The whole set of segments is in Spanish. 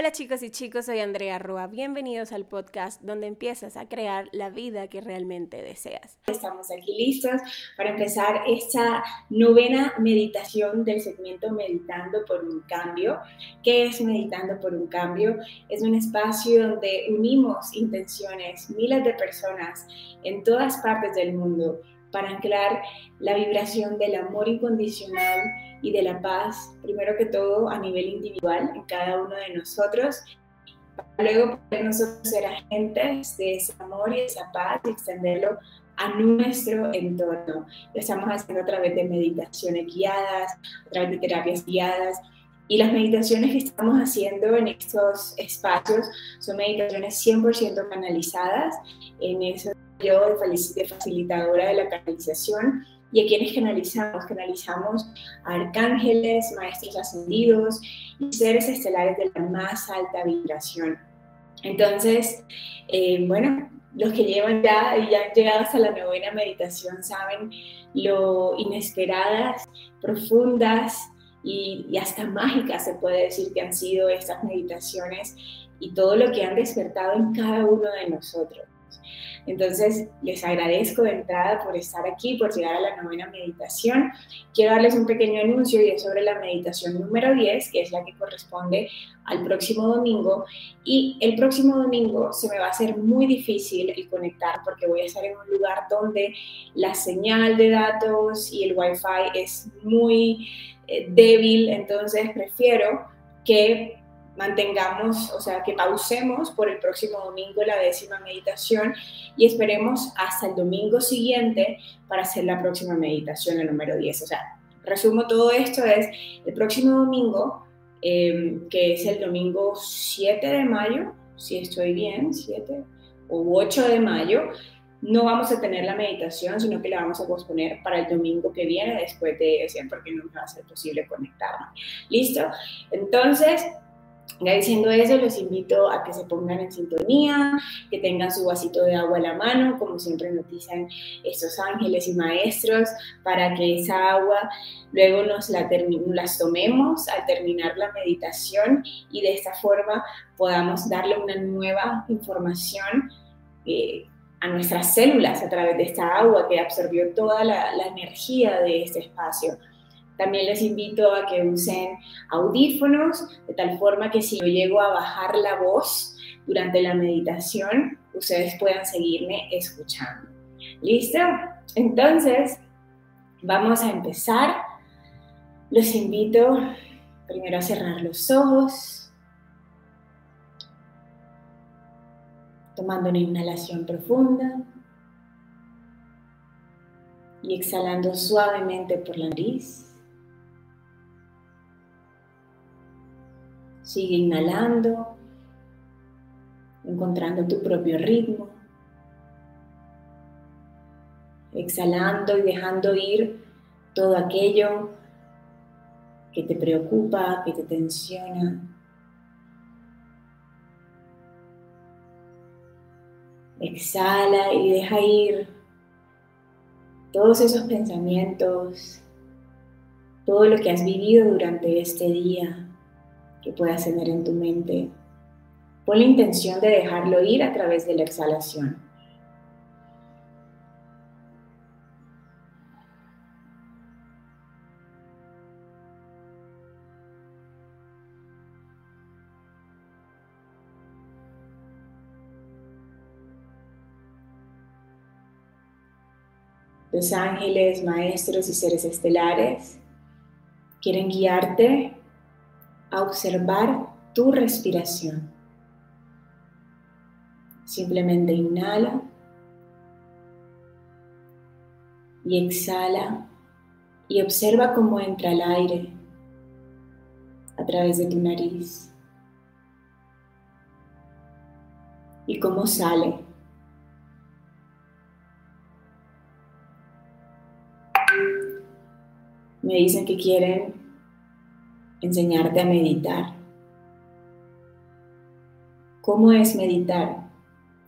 Hola chicos y chicos, soy Andrea Rua. Bienvenidos al podcast donde empiezas a crear la vida que realmente deseas. Estamos aquí listos para empezar esta novena meditación del segmento Meditando por un Cambio. ¿Qué es Meditando por un Cambio? Es un espacio donde unimos intenciones, miles de personas en todas partes del mundo para anclar la vibración del amor incondicional y de la paz, primero que todo a nivel individual en cada uno de nosotros, para luego poder nosotros ser agentes de ese amor y esa paz y extenderlo a nuestro entorno. Lo estamos haciendo a través de meditaciones guiadas, a través de terapias guiadas. Y las meditaciones que estamos haciendo en estos espacios son meditaciones 100% canalizadas en eso yo de facilitadora de la canalización y a quienes canalizamos, canalizamos a arcángeles, maestros ascendidos y seres estelares de la más alta vibración. Entonces, eh, bueno, los que llevan ya y han llegado hasta la novena meditación saben lo inesperadas, profundas y, y hasta mágicas se puede decir que han sido estas meditaciones y todo lo que han despertado en cada uno de nosotros. Entonces, les agradezco de entrada por estar aquí, por llegar a la novena meditación. Quiero darles un pequeño anuncio y es sobre la meditación número 10, que es la que corresponde al próximo domingo. Y el próximo domingo se me va a hacer muy difícil el conectar porque voy a estar en un lugar donde la señal de datos y el wifi es muy eh, débil, entonces prefiero que mantengamos, o sea, que pausemos por el próximo domingo la décima meditación y esperemos hasta el domingo siguiente para hacer la próxima meditación, el número 10. O sea, resumo todo esto, es el próximo domingo, em, que es el domingo 7 de mayo, si estoy bien, 7 o 8 de mayo, no vamos a tener la meditación, sino que la vamos a posponer para el domingo que viene, después de ese, porque no va a ser posible conectarme. ¿Listo? Entonces, diciendo eso, los invito a que se pongan en sintonía, que tengan su vasito de agua a la mano, como siempre nos dicen estos ángeles y maestros, para que esa agua luego nos la tomemos al terminar la meditación y de esta forma podamos darle una nueva información eh, a nuestras células a través de esta agua que absorbió toda la, la energía de este espacio. También les invito a que usen audífonos, de tal forma que si yo llego a bajar la voz durante la meditación, ustedes puedan seguirme escuchando. ¿Listo? Entonces, vamos a empezar. Los invito primero a cerrar los ojos, tomando una inhalación profunda y exhalando suavemente por la nariz. Sigue inhalando, encontrando tu propio ritmo. Exhalando y dejando ir todo aquello que te preocupa, que te tensiona. Exhala y deja ir todos esos pensamientos, todo lo que has vivido durante este día que puedas tener en tu mente. Pon la intención de dejarlo ir a través de la exhalación. Los ángeles, maestros y seres estelares quieren guiarte a observar tu respiración. Simplemente inhala y exhala y observa cómo entra el aire a través de tu nariz y cómo sale. Me dicen que quieren enseñarte a meditar. ¿Cómo es meditar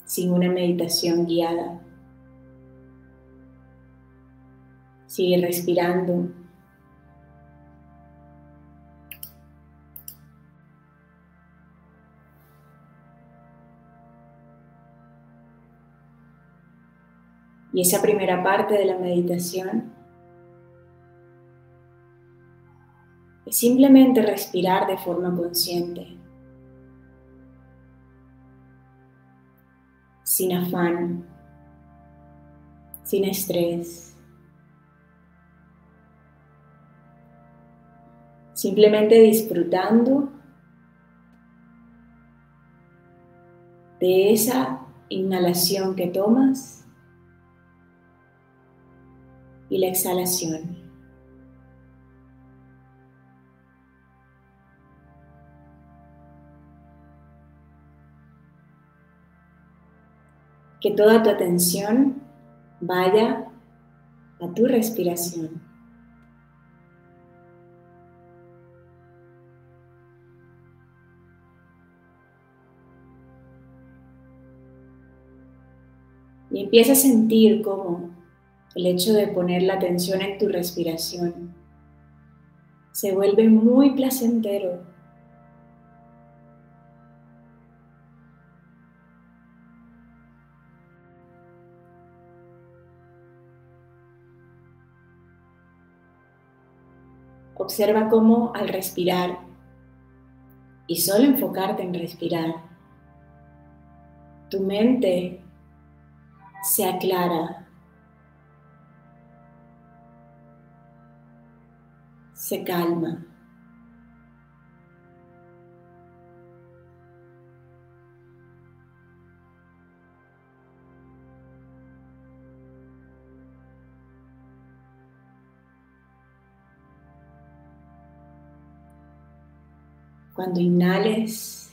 sin una meditación guiada? Sigue respirando. Y esa primera parte de la meditación simplemente respirar de forma consciente, sin afán, sin estrés. Simplemente disfrutando de esa inhalación que tomas y la exhalación. Que toda tu atención vaya a tu respiración. Y empieza a sentir cómo el hecho de poner la atención en tu respiración se vuelve muy placentero. Observa cómo al respirar y solo enfocarte en respirar, tu mente se aclara, se calma. Cuando inhales,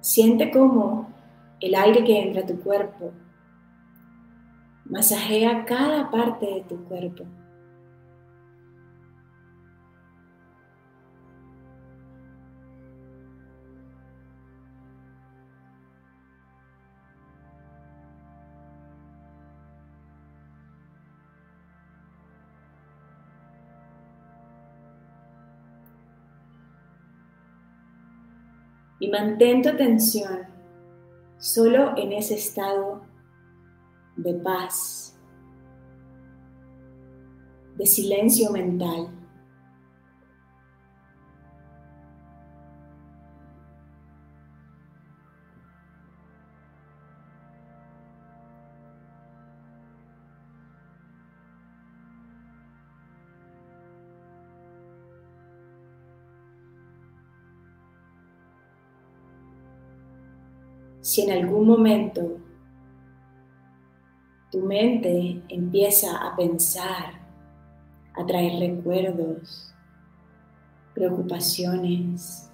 siente cómo el aire que entra a tu cuerpo masajea cada parte de tu cuerpo. Mantén tu atención solo en ese estado de paz, de silencio mental. Si en algún momento tu mente empieza a pensar, a traer recuerdos, preocupaciones,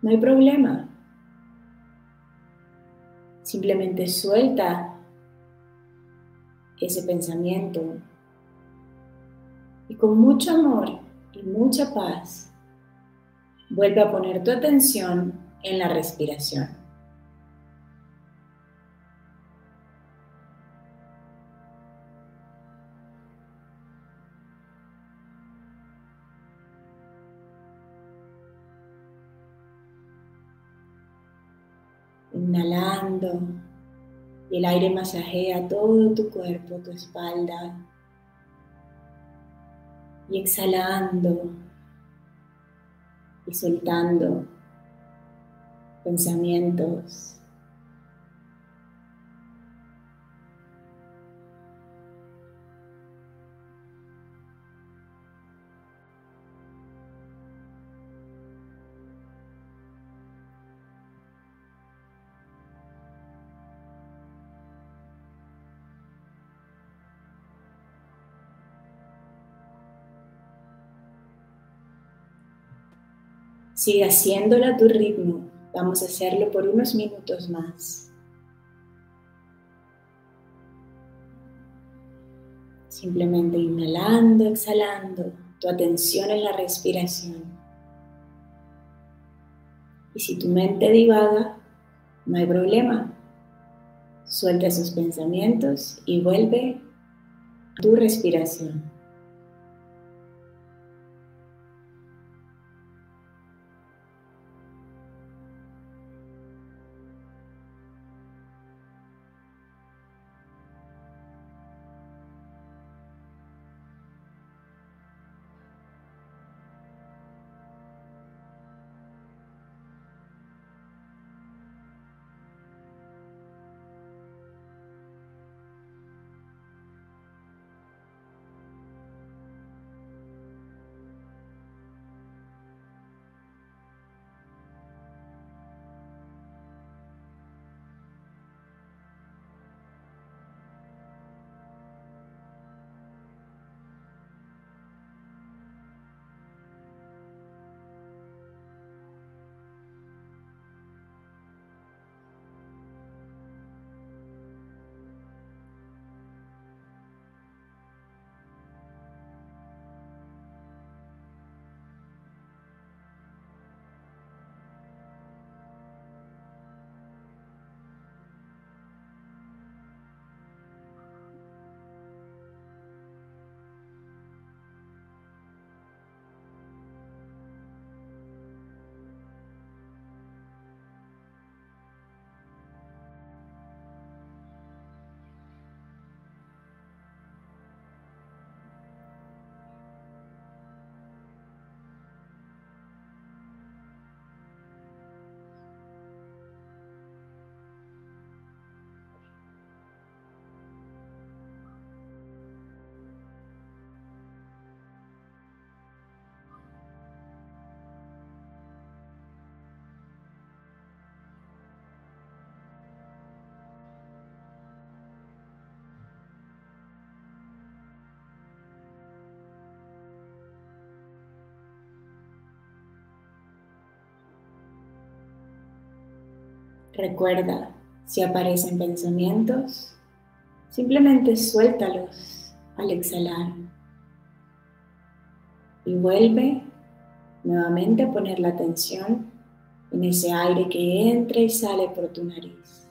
no hay problema. Simplemente suelta ese pensamiento y con mucho amor y mucha paz vuelve a poner tu atención en la respiración. Inhalando y el aire masajea todo tu cuerpo, tu espalda. Y exhalando y soltando pensamientos. Sigue haciéndolo a tu ritmo. Vamos a hacerlo por unos minutos más. Simplemente inhalando, exhalando, tu atención en la respiración. Y si tu mente divaga, no hay problema. Suelta esos pensamientos y vuelve a tu respiración. Recuerda, si aparecen pensamientos, simplemente suéltalos al exhalar y vuelve nuevamente a poner la atención en ese aire que entra y sale por tu nariz.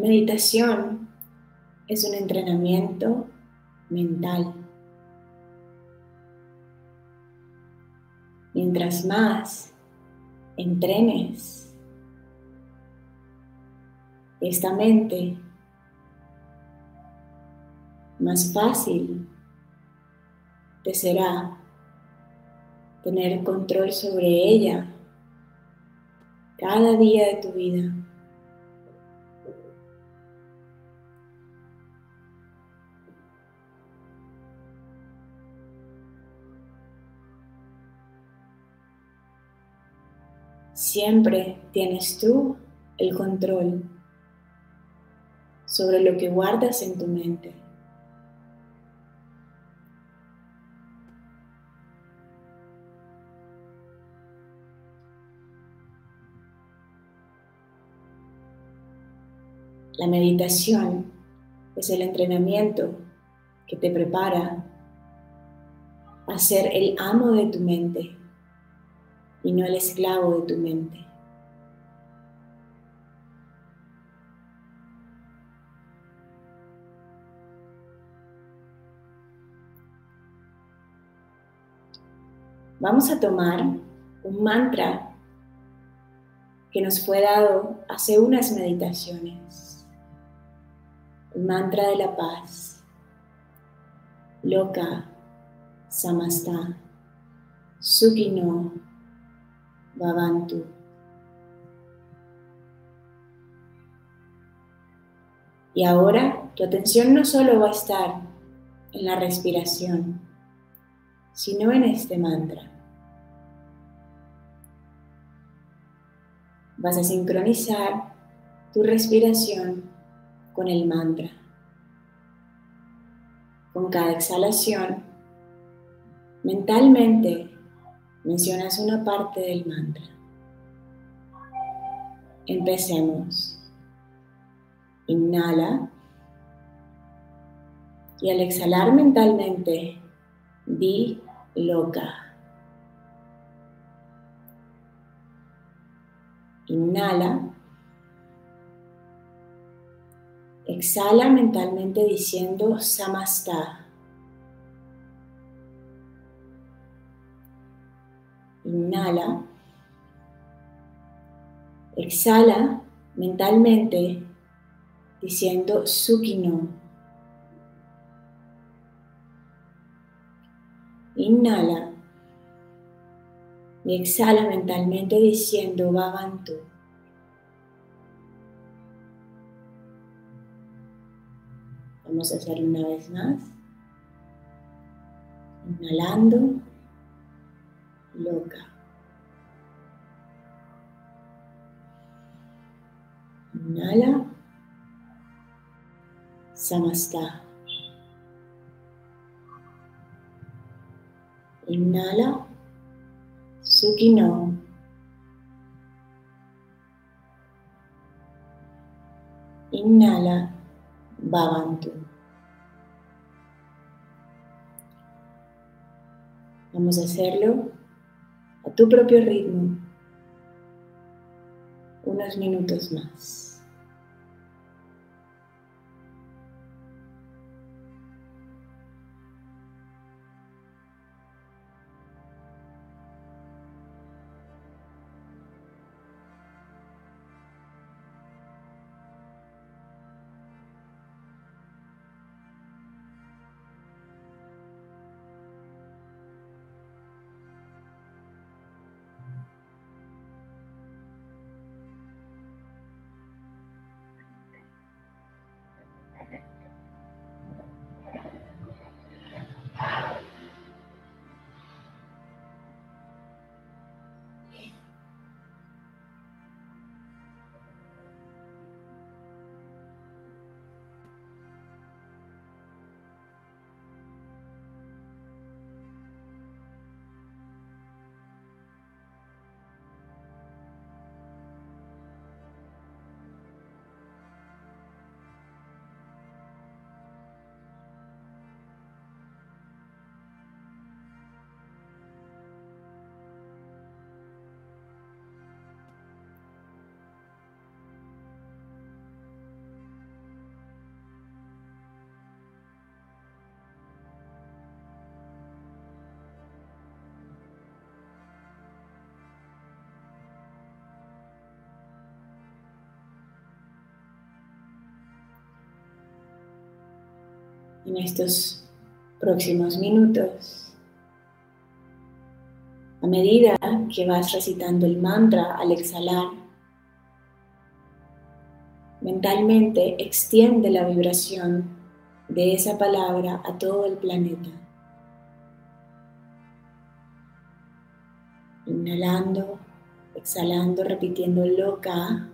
Meditación es un entrenamiento mental. Mientras más entrenes esta mente, más fácil te será tener control sobre ella cada día de tu vida. Siempre tienes tú el control sobre lo que guardas en tu mente. La meditación es el entrenamiento que te prepara a ser el amo de tu mente y no el esclavo de tu mente. Vamos a tomar un mantra que nos fue dado hace unas meditaciones. El mantra de la paz. Loka Samasta Sukino Y ahora tu atención no solo va a estar en la respiración, sino en este mantra. Vas a sincronizar tu respiración con el mantra. Con cada exhalación, mentalmente mencionas una parte del mantra. Empecemos. Inhala. Y al exhalar mentalmente, di loca. Inhala. Exhala mentalmente diciendo samastha. Inhala. Exhala mentalmente diciendo Sukino. Inhala. Y exhala mentalmente diciendo Bhavantu. Vamos a hacerlo una vez más. Inhalando loca. Inhala. Samasta. Inhala. Sukino. Inhala. Bhavantu. Vamos a hacerlo a tu propio ritmo unos minutos más. En estos próximos minutos. A medida que vas recitando el mantra al exhalar, mentalmente extiende la vibración de esa palabra a todo el planeta. Inhalando, exhalando, repitiendo loca,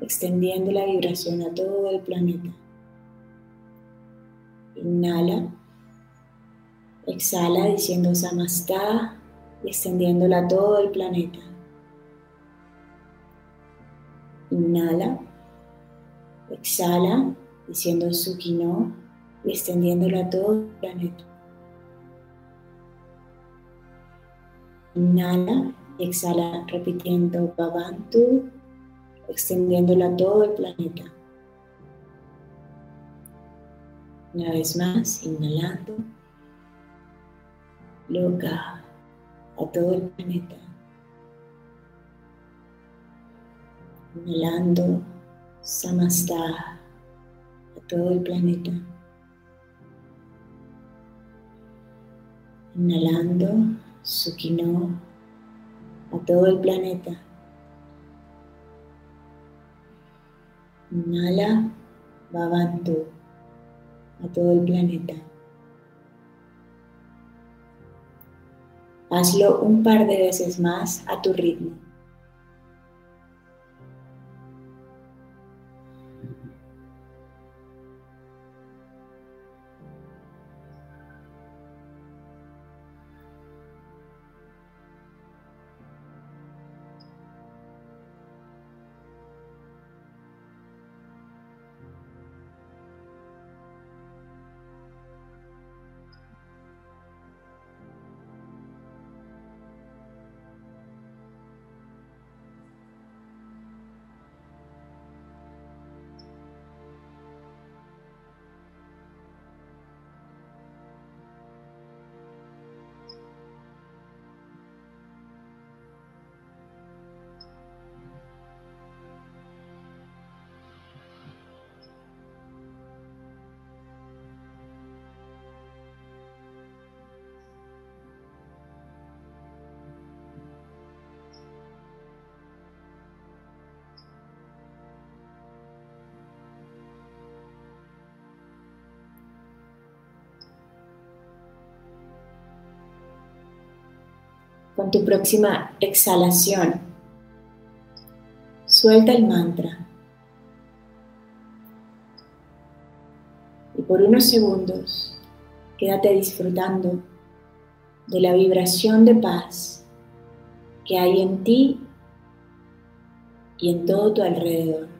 extendiendo la vibración a todo el planeta. Inhala, exhala diciendo Samastá y extendiéndola a todo el planeta. Inhala, exhala diciendo Sukino y extendiéndola a todo el planeta. Inhala exhala repitiendo Bhavantu, extendiéndola a todo el planeta. Una vez más, inhalando. Loca a todo el planeta. Inhalando Samastha a todo el planeta. Inhalando Sukino a todo el planeta. Inhala Bhavantu a todo el planeta. Hazlo un par de veces más a tu ritmo. Con tu próxima exhalación. Suelta el mantra. Y por unos segundos quédate disfrutando de la vibración de paz que hay en ti y en todo tu alrededor.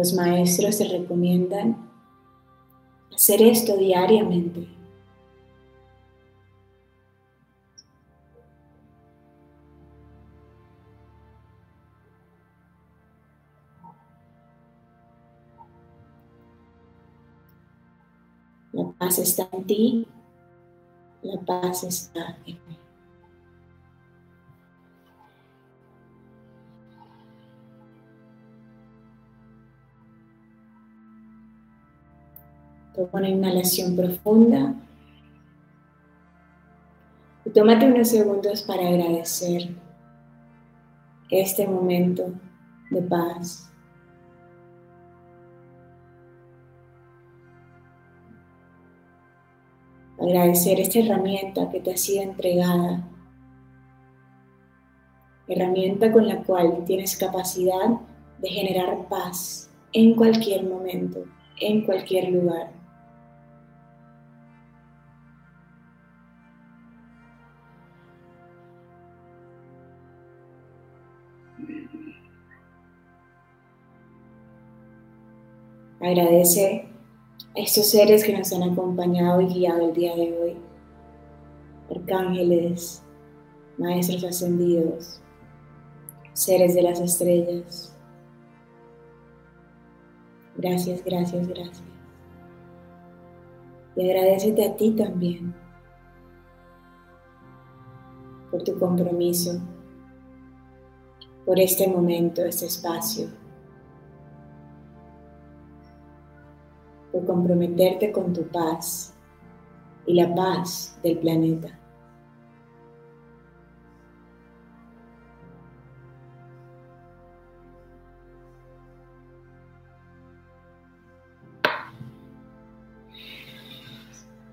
Los maestros se recomiendan hacer esto diariamente. La paz está en ti, la paz está en mí. Toma una inhalación profunda. Y tómate unos segundos para agradecer este momento de paz. Agradecer esta herramienta que te ha sido entregada herramienta con la cual tienes capacidad de generar paz en cualquier momento, en cualquier lugar. Agradece a estos seres que nos han acompañado y guiado el día de hoy. Arcángeles, maestros ascendidos, seres de las estrellas. Gracias, gracias, gracias. Y agradecete a ti también por tu compromiso, por este momento, este espacio por comprometerte con tu paz y la paz del planeta.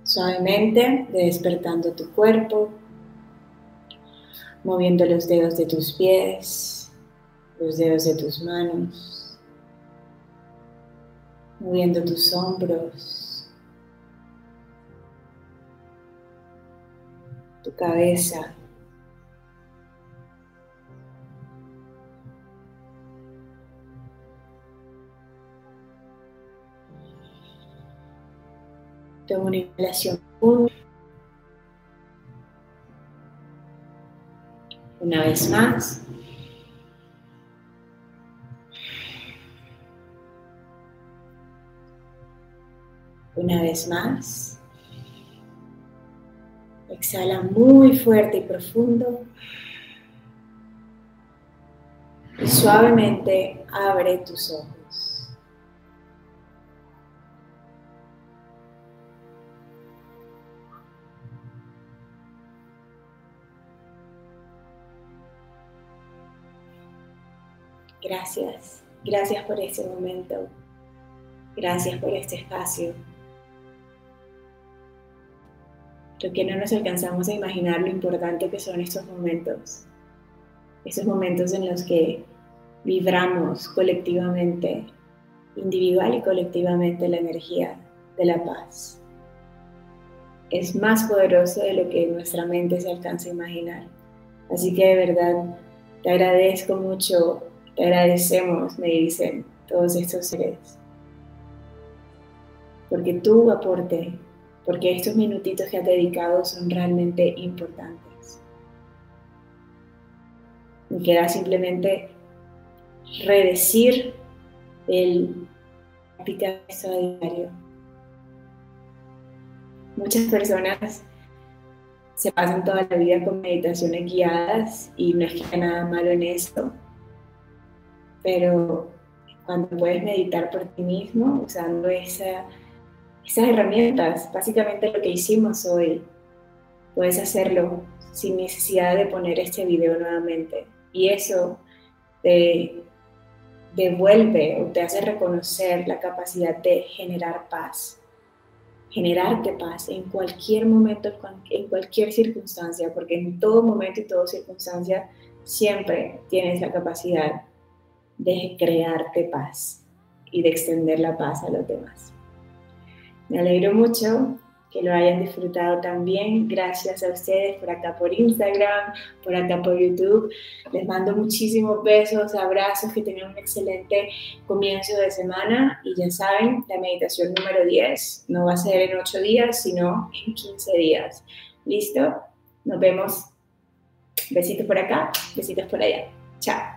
Suavemente, despertando tu cuerpo, moviendo los dedos de tus pies, los dedos de tus manos moviendo tus hombros, tu cabeza. Toma una inhalación Una vez más. Una vez más. Exhala muy fuerte y profundo. Y suavemente abre tus ojos. Gracias, gracias por este momento, gracias por este espacio. Creo que no nos alcanzamos a imaginar lo importante que son estos momentos. Esos momentos en los que vibramos colectivamente, individual y colectivamente, la energía de la paz. Es más poderoso de lo que nuestra mente se alcanza a imaginar. Así que de verdad te agradezco mucho, te agradecemos, me dicen todos estos seres. Porque tu aporte porque estos minutitos que has dedicado son realmente importantes. Me queda simplemente redecir el practicar esto a diario. Muchas personas se pasan toda la vida con meditaciones guiadas y no es que haya nada malo en esto, pero cuando puedes meditar por ti mismo usando esa esas herramientas, básicamente lo que hicimos hoy, puedes hacerlo sin necesidad de poner este video nuevamente. Y eso te devuelve o te hace reconocer la capacidad de generar paz, generarte paz en cualquier momento, en cualquier circunstancia, porque en todo momento y toda circunstancia siempre tienes la capacidad de crearte paz y de extender la paz a los demás. Me alegro mucho que lo hayan disfrutado también. Gracias a ustedes por acá por Instagram, por acá por YouTube. Les mando muchísimos besos, abrazos, que tengan un excelente comienzo de semana. Y ya saben, la meditación número 10 no va a ser en 8 días, sino en 15 días. ¿Listo? Nos vemos. Besitos por acá, besitos por allá. Chao.